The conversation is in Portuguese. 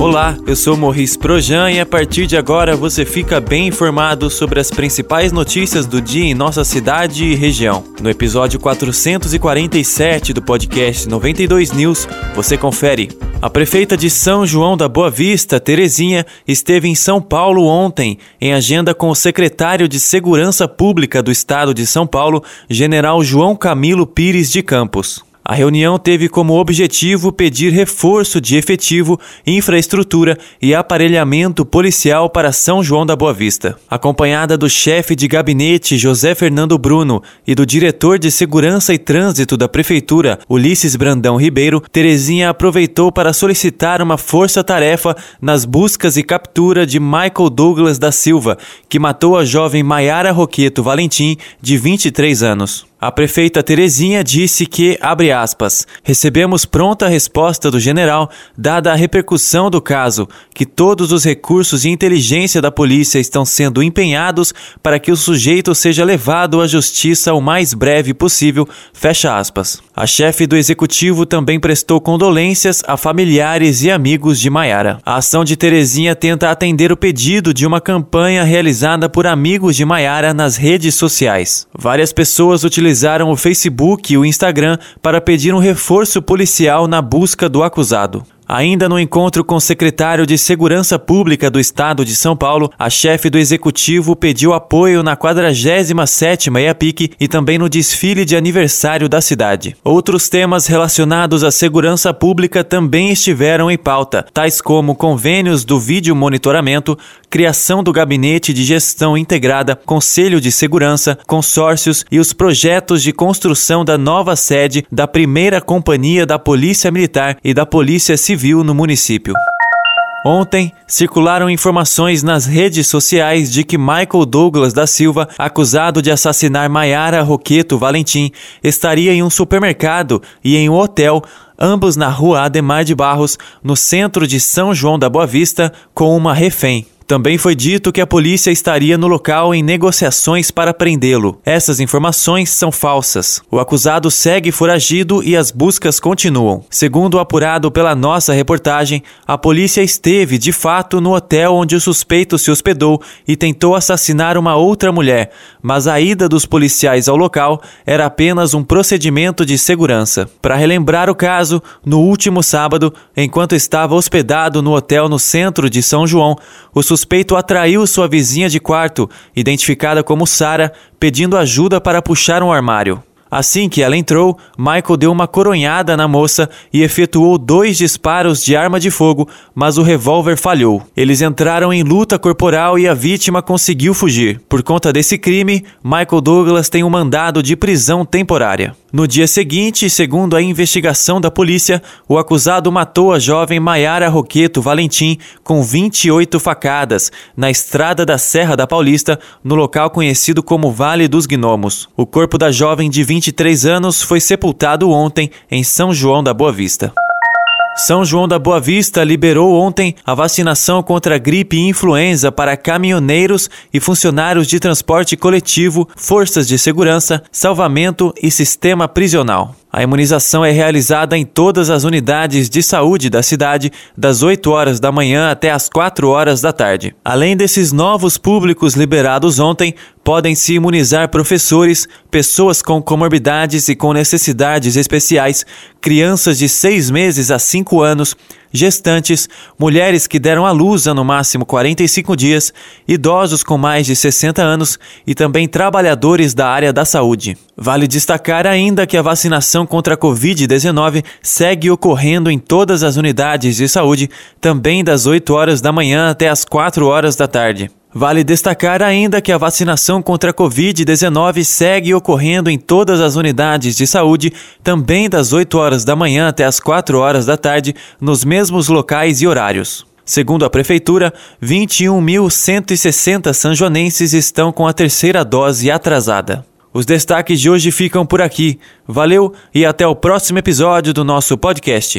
Olá, eu sou Morris Projan e a partir de agora você fica bem informado sobre as principais notícias do dia em nossa cidade e região. No episódio 447 do podcast 92 News, você confere. A prefeita de São João da Boa Vista, Terezinha, esteve em São Paulo ontem, em agenda com o secretário de Segurança Pública do Estado de São Paulo, General João Camilo Pires de Campos. A reunião teve como objetivo pedir reforço de efetivo, infraestrutura e aparelhamento policial para São João da Boa Vista. Acompanhada do chefe de gabinete José Fernando Bruno e do diretor de Segurança e Trânsito da Prefeitura, Ulisses Brandão Ribeiro, Terezinha aproveitou para solicitar uma força-tarefa nas buscas e captura de Michael Douglas da Silva, que matou a jovem Maiara Roqueto Valentim, de 23 anos. A prefeita Terezinha disse que, abre aspas, recebemos pronta resposta do general, dada a repercussão do caso, que todos os recursos de inteligência da polícia estão sendo empenhados para que o sujeito seja levado à justiça o mais breve possível, fecha aspas. A chefe do executivo também prestou condolências a familiares e amigos de Maiara. A ação de Terezinha tenta atender o pedido de uma campanha realizada por amigos de Maiara nas redes sociais. Várias pessoas utilizaram utilizaram o Facebook e o Instagram para pedir um reforço policial na busca do acusado. Ainda no encontro com o secretário de Segurança Pública do Estado de São Paulo, a chefe do executivo pediu apoio na 47ª EAPIC e também no desfile de aniversário da cidade. Outros temas relacionados à segurança pública também estiveram em pauta, tais como convênios do vídeo monitoramento, criação do gabinete de gestão integrada, conselho de segurança, consórcios e os projetos de construção da nova sede da primeira companhia da Polícia Militar e da Polícia Civil civil no município. Ontem, circularam informações nas redes sociais de que Michael Douglas da Silva, acusado de assassinar Maiara Roqueto Valentim, estaria em um supermercado e em um hotel, ambos na rua Ademar de Barros, no centro de São João da Boa Vista, com uma refém. Também foi dito que a polícia estaria no local em negociações para prendê-lo. Essas informações são falsas. O acusado segue foragido e as buscas continuam. Segundo o apurado pela nossa reportagem, a polícia esteve de fato no hotel onde o suspeito se hospedou e tentou assassinar uma outra mulher, mas a ida dos policiais ao local era apenas um procedimento de segurança. Para relembrar o caso, no último sábado, enquanto estava hospedado no hotel no centro de São João, o suspeito atraiu sua vizinha de quarto, identificada como Sara, pedindo ajuda para puxar um armário. Assim que ela entrou, Michael deu uma coronhada na moça e efetuou dois disparos de arma de fogo, mas o revólver falhou. Eles entraram em luta corporal e a vítima conseguiu fugir. Por conta desse crime, Michael Douglas tem um mandado de prisão temporária. No dia seguinte, segundo a investigação da polícia, o acusado matou a jovem Maiara Roqueto Valentim com 28 facadas na estrada da Serra da Paulista, no local conhecido como Vale dos Gnomos. O corpo da jovem de 23 anos foi sepultado ontem em São João da Boa Vista. São João da Boa Vista liberou ontem a vacinação contra a gripe e influenza para caminhoneiros e funcionários de transporte coletivo, forças de segurança, salvamento e sistema prisional. A imunização é realizada em todas as unidades de saúde da cidade, das 8 horas da manhã até as 4 horas da tarde. Além desses novos públicos liberados ontem, podem se imunizar professores, pessoas com comorbidades e com necessidades especiais, crianças de 6 meses a 5 anos, gestantes, mulheres que deram à luz há no máximo 45 dias, idosos com mais de 60 anos e também trabalhadores da área da saúde. Vale destacar ainda que a vacinação contra a Covid-19 segue ocorrendo em todas as unidades de saúde, também das 8 horas da manhã até as 4 horas da tarde. Vale destacar ainda que a vacinação contra a Covid-19 segue ocorrendo em todas as unidades de saúde, também das 8 horas da manhã até as 4 horas da tarde, nos mesmos locais e horários. Segundo a Prefeitura, 21.160 sanjonenses estão com a terceira dose atrasada. Os destaques de hoje ficam por aqui. Valeu e até o próximo episódio do nosso podcast.